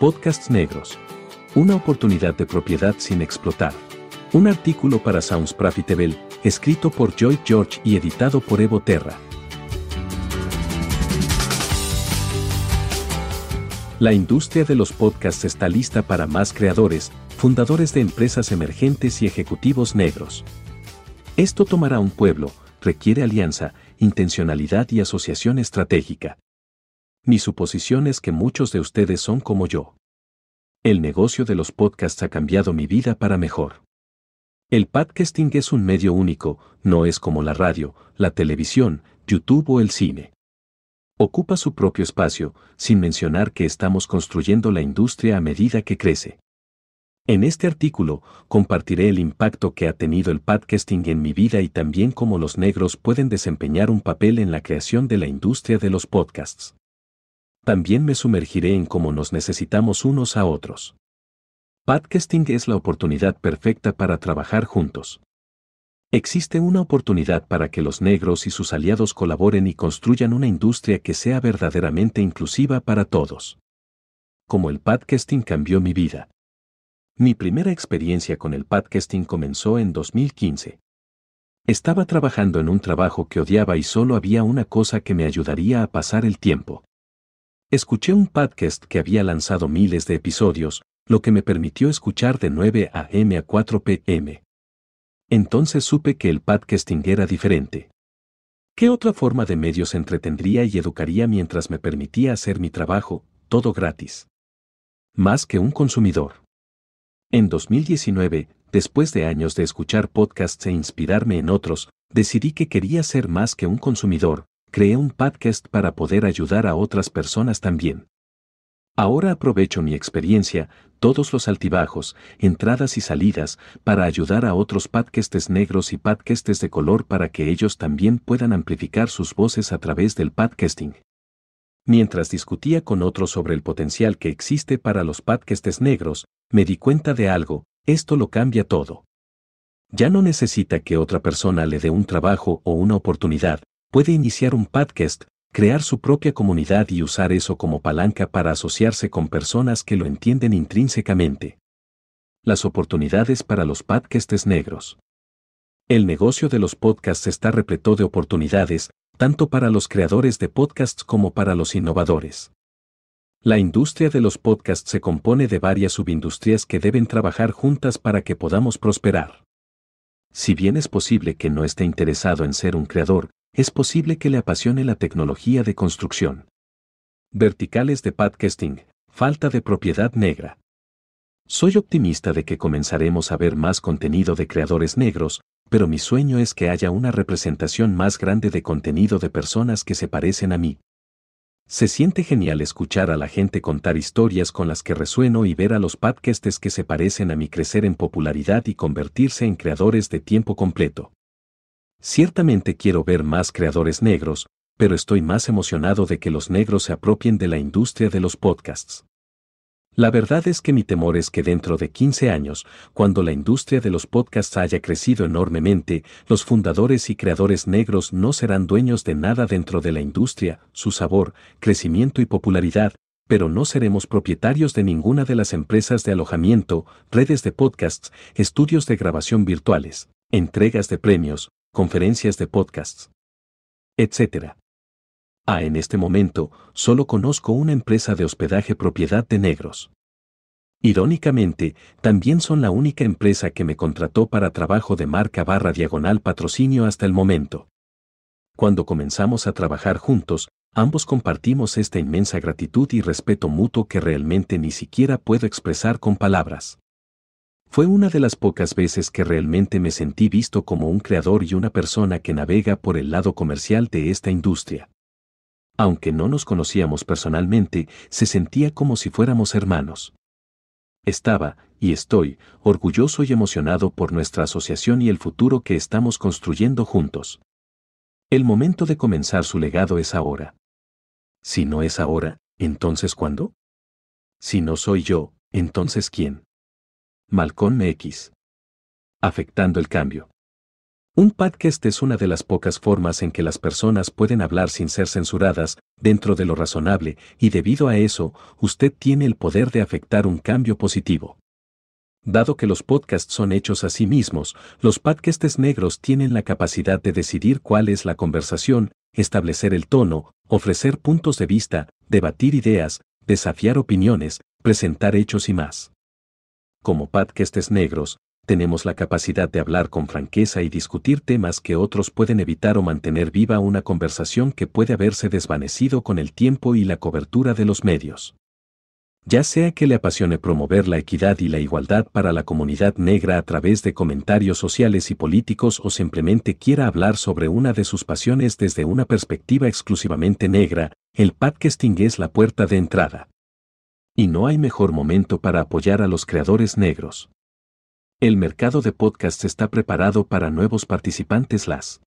Podcasts negros. Una oportunidad de propiedad sin explotar. Un artículo para Sounds Profitable, escrito por Joy George y editado por Evo Terra. La industria de los podcasts está lista para más creadores, fundadores de empresas emergentes y ejecutivos negros. Esto tomará un pueblo, requiere alianza, intencionalidad y asociación estratégica. Mi suposición es que muchos de ustedes son como yo. El negocio de los podcasts ha cambiado mi vida para mejor. El podcasting es un medio único, no es como la radio, la televisión, YouTube o el cine. Ocupa su propio espacio, sin mencionar que estamos construyendo la industria a medida que crece. En este artículo, compartiré el impacto que ha tenido el podcasting en mi vida y también cómo los negros pueden desempeñar un papel en la creación de la industria de los podcasts. También me sumergiré en cómo nos necesitamos unos a otros. Podcasting es la oportunidad perfecta para trabajar juntos. Existe una oportunidad para que los negros y sus aliados colaboren y construyan una industria que sea verdaderamente inclusiva para todos. Como el podcasting cambió mi vida. Mi primera experiencia con el podcasting comenzó en 2015. Estaba trabajando en un trabajo que odiaba y solo había una cosa que me ayudaría a pasar el tiempo. Escuché un podcast que había lanzado miles de episodios, lo que me permitió escuchar de 9 a.m. a 4 p.m. Entonces supe que el podcasting era diferente. ¿Qué otra forma de medios entretendría y educaría mientras me permitía hacer mi trabajo, todo gratis? Más que un consumidor. En 2019, después de años de escuchar podcasts e inspirarme en otros, decidí que quería ser más que un consumidor, creé un podcast para poder ayudar a otras personas también. Ahora aprovecho mi experiencia, todos los altibajos, entradas y salidas, para ayudar a otros podcasts negros y podcasts de color para que ellos también puedan amplificar sus voces a través del podcasting. Mientras discutía con otros sobre el potencial que existe para los podcasts negros, me di cuenta de algo, esto lo cambia todo. Ya no necesita que otra persona le dé un trabajo o una oportunidad, puede iniciar un podcast, crear su propia comunidad y usar eso como palanca para asociarse con personas que lo entienden intrínsecamente. Las oportunidades para los podcasts negros. El negocio de los podcasts está repleto de oportunidades, tanto para los creadores de podcasts como para los innovadores. La industria de los podcasts se compone de varias subindustrias que deben trabajar juntas para que podamos prosperar. Si bien es posible que no esté interesado en ser un creador, es posible que le apasione la tecnología de construcción. Verticales de podcasting, falta de propiedad negra. Soy optimista de que comenzaremos a ver más contenido de creadores negros, pero mi sueño es que haya una representación más grande de contenido de personas que se parecen a mí. Se siente genial escuchar a la gente contar historias con las que resueno y ver a los podcasts que se parecen a mí crecer en popularidad y convertirse en creadores de tiempo completo. Ciertamente quiero ver más creadores negros, pero estoy más emocionado de que los negros se apropien de la industria de los podcasts. La verdad es que mi temor es que dentro de 15 años, cuando la industria de los podcasts haya crecido enormemente, los fundadores y creadores negros no serán dueños de nada dentro de la industria, su sabor, crecimiento y popularidad, pero no seremos propietarios de ninguna de las empresas de alojamiento, redes de podcasts, estudios de grabación virtuales, entregas de premios, conferencias de podcasts, etc. Ah, en este momento, solo conozco una empresa de hospedaje propiedad de negros. Irónicamente, también son la única empresa que me contrató para trabajo de marca barra diagonal patrocinio hasta el momento. Cuando comenzamos a trabajar juntos, ambos compartimos esta inmensa gratitud y respeto mutuo que realmente ni siquiera puedo expresar con palabras. Fue una de las pocas veces que realmente me sentí visto como un creador y una persona que navega por el lado comercial de esta industria. Aunque no nos conocíamos personalmente, se sentía como si fuéramos hermanos. Estaba, y estoy, orgulloso y emocionado por nuestra asociación y el futuro que estamos construyendo juntos. El momento de comenzar su legado es ahora. Si no es ahora, entonces ¿cuándo? Si no soy yo, entonces ¿quién? Malcolm X. Afectando el cambio. Un podcast es una de las pocas formas en que las personas pueden hablar sin ser censuradas, dentro de lo razonable, y debido a eso, usted tiene el poder de afectar un cambio positivo. Dado que los podcasts son hechos a sí mismos, los podcasts negros tienen la capacidad de decidir cuál es la conversación, establecer el tono, ofrecer puntos de vista, debatir ideas, desafiar opiniones, presentar hechos y más. Como podcasts negros, tenemos la capacidad de hablar con franqueza y discutir temas que otros pueden evitar o mantener viva una conversación que puede haberse desvanecido con el tiempo y la cobertura de los medios. Ya sea que le apasione promover la equidad y la igualdad para la comunidad negra a través de comentarios sociales y políticos o simplemente quiera hablar sobre una de sus pasiones desde una perspectiva exclusivamente negra, el podcasting es la puerta de entrada. Y no hay mejor momento para apoyar a los creadores negros. El mercado de podcasts está preparado para nuevos participantes las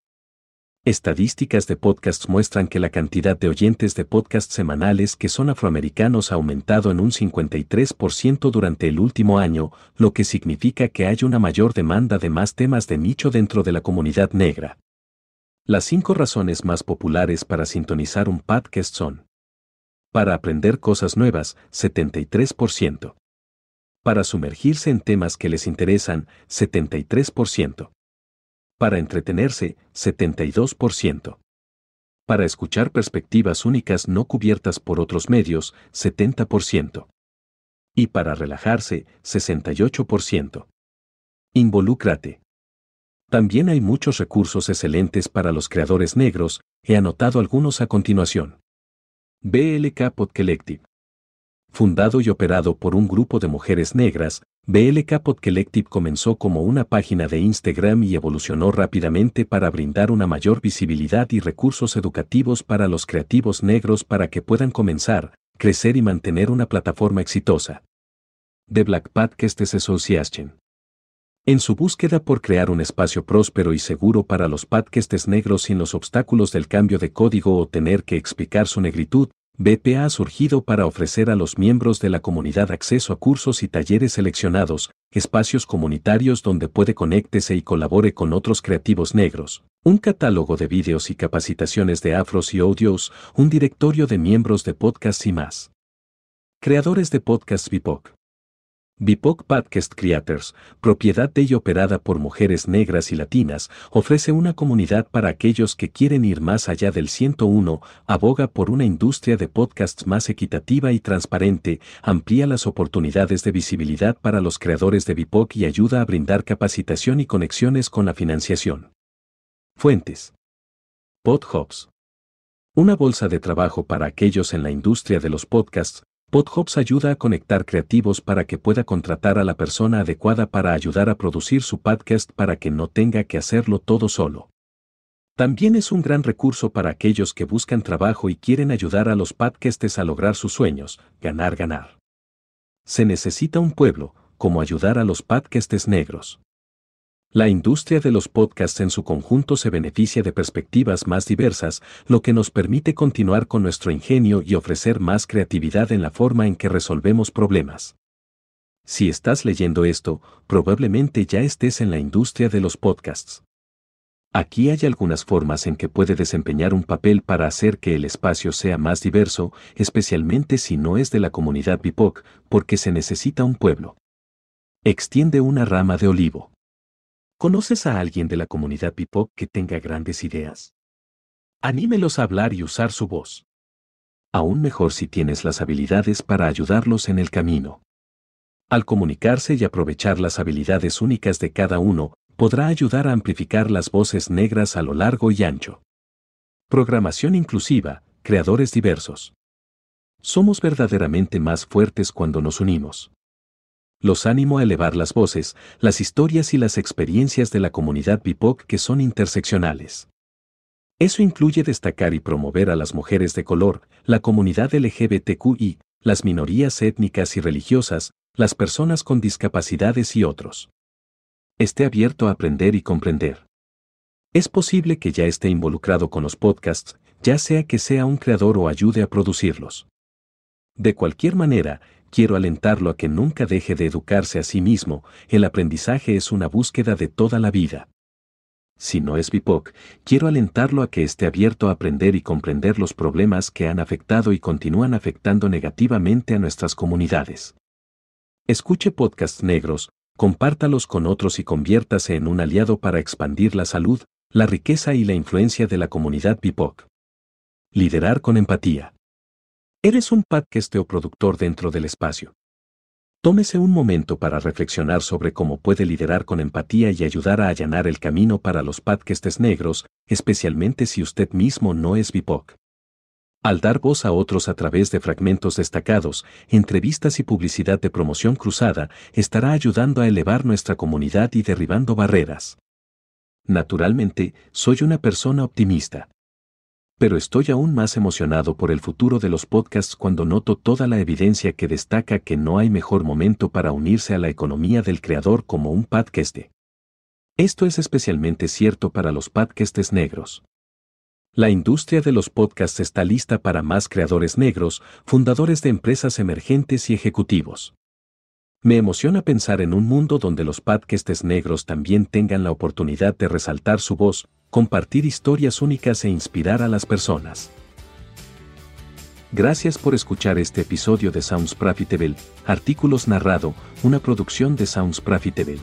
Estadísticas de podcasts muestran que la cantidad de oyentes de podcasts semanales que son afroamericanos ha aumentado en un 53% durante el último año, lo que significa que hay una mayor demanda de más temas de nicho dentro de la comunidad negra. Las cinco razones más populares para sintonizar un podcast son para aprender cosas nuevas, 73%. Para sumergirse en temas que les interesan, 73% para entretenerse, 72%. Para escuchar perspectivas únicas no cubiertas por otros medios, 70%. Y para relajarse, 68%. Involúcrate. También hay muchos recursos excelentes para los creadores negros, he anotado algunos a continuación. BLK Pod Collective. Fundado y operado por un grupo de mujeres negras, BLK Pod Collective comenzó como una página de Instagram y evolucionó rápidamente para brindar una mayor visibilidad y recursos educativos para los creativos negros para que puedan comenzar, crecer y mantener una plataforma exitosa. The Black Podcasts Association. En su búsqueda por crear un espacio próspero y seguro para los podcasts negros sin los obstáculos del cambio de código o tener que explicar su negritud, BPA ha surgido para ofrecer a los miembros de la comunidad acceso a cursos y talleres seleccionados, espacios comunitarios donde puede conéctese y colabore con otros creativos negros, un catálogo de vídeos y capacitaciones de afros y audios, un directorio de miembros de podcasts y más. Creadores de podcasts BIPOC. BIPOC Podcast Creators, propiedad de y operada por mujeres negras y latinas, ofrece una comunidad para aquellos que quieren ir más allá del 101, aboga por una industria de podcasts más equitativa y transparente, amplía las oportunidades de visibilidad para los creadores de BIPOC y ayuda a brindar capacitación y conexiones con la financiación. Fuentes. PodHubs. Una bolsa de trabajo para aquellos en la industria de los podcasts, PodHops ayuda a conectar creativos para que pueda contratar a la persona adecuada para ayudar a producir su podcast para que no tenga que hacerlo todo solo. También es un gran recurso para aquellos que buscan trabajo y quieren ayudar a los podcasts a lograr sus sueños, ganar, ganar. Se necesita un pueblo, como ayudar a los podcasts negros. La industria de los podcasts en su conjunto se beneficia de perspectivas más diversas, lo que nos permite continuar con nuestro ingenio y ofrecer más creatividad en la forma en que resolvemos problemas. Si estás leyendo esto, probablemente ya estés en la industria de los podcasts. Aquí hay algunas formas en que puede desempeñar un papel para hacer que el espacio sea más diverso, especialmente si no es de la comunidad BIPOC, porque se necesita un pueblo. Extiende una rama de olivo. ¿Conoces a alguien de la comunidad BIPOC que tenga grandes ideas? Anímelos a hablar y usar su voz. Aún mejor si tienes las habilidades para ayudarlos en el camino. Al comunicarse y aprovechar las habilidades únicas de cada uno, podrá ayudar a amplificar las voces negras a lo largo y ancho. Programación inclusiva, creadores diversos. Somos verdaderamente más fuertes cuando nos unimos los animo a elevar las voces, las historias y las experiencias de la comunidad BIPOC que son interseccionales. Eso incluye destacar y promover a las mujeres de color, la comunidad LGBTQI, las minorías étnicas y religiosas, las personas con discapacidades y otros. Esté abierto a aprender y comprender. Es posible que ya esté involucrado con los podcasts, ya sea que sea un creador o ayude a producirlos. De cualquier manera, quiero alentarlo a que nunca deje de educarse a sí mismo, el aprendizaje es una búsqueda de toda la vida. si no es BIPOC, quiero alentarlo a que esté abierto a aprender y comprender los problemas que han afectado y continúan afectando negativamente a nuestras comunidades. Escuche podcasts negros, compártalos con otros y conviértase en un aliado para expandir la salud, la riqueza y la influencia de la comunidad BIPOC. Liderar con empatía. Eres un podcast o productor dentro del espacio. Tómese un momento para reflexionar sobre cómo puede liderar con empatía y ayudar a allanar el camino para los podcasts negros, especialmente si usted mismo no es BIPOC. Al dar voz a otros a través de fragmentos destacados, entrevistas y publicidad de promoción cruzada, estará ayudando a elevar nuestra comunidad y derribando barreras. Naturalmente, soy una persona optimista pero estoy aún más emocionado por el futuro de los podcasts cuando noto toda la evidencia que destaca que no hay mejor momento para unirse a la economía del creador como un podcast. Esto es especialmente cierto para los podcasts negros. La industria de los podcasts está lista para más creadores negros, fundadores de empresas emergentes y ejecutivos. Me emociona pensar en un mundo donde los podcasts negros también tengan la oportunidad de resaltar su voz, compartir historias únicas e inspirar a las personas. Gracias por escuchar este episodio de Sounds Profitable, artículos narrado, una producción de Sounds Profitable.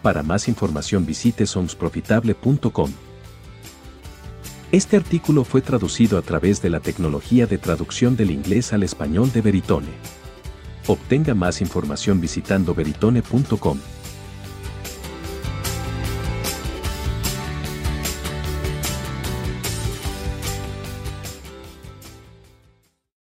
Para más información visite soundsprofitable.com. Este artículo fue traducido a través de la tecnología de traducción del inglés al español de Veritone. Obtenga más información visitando veritone.com.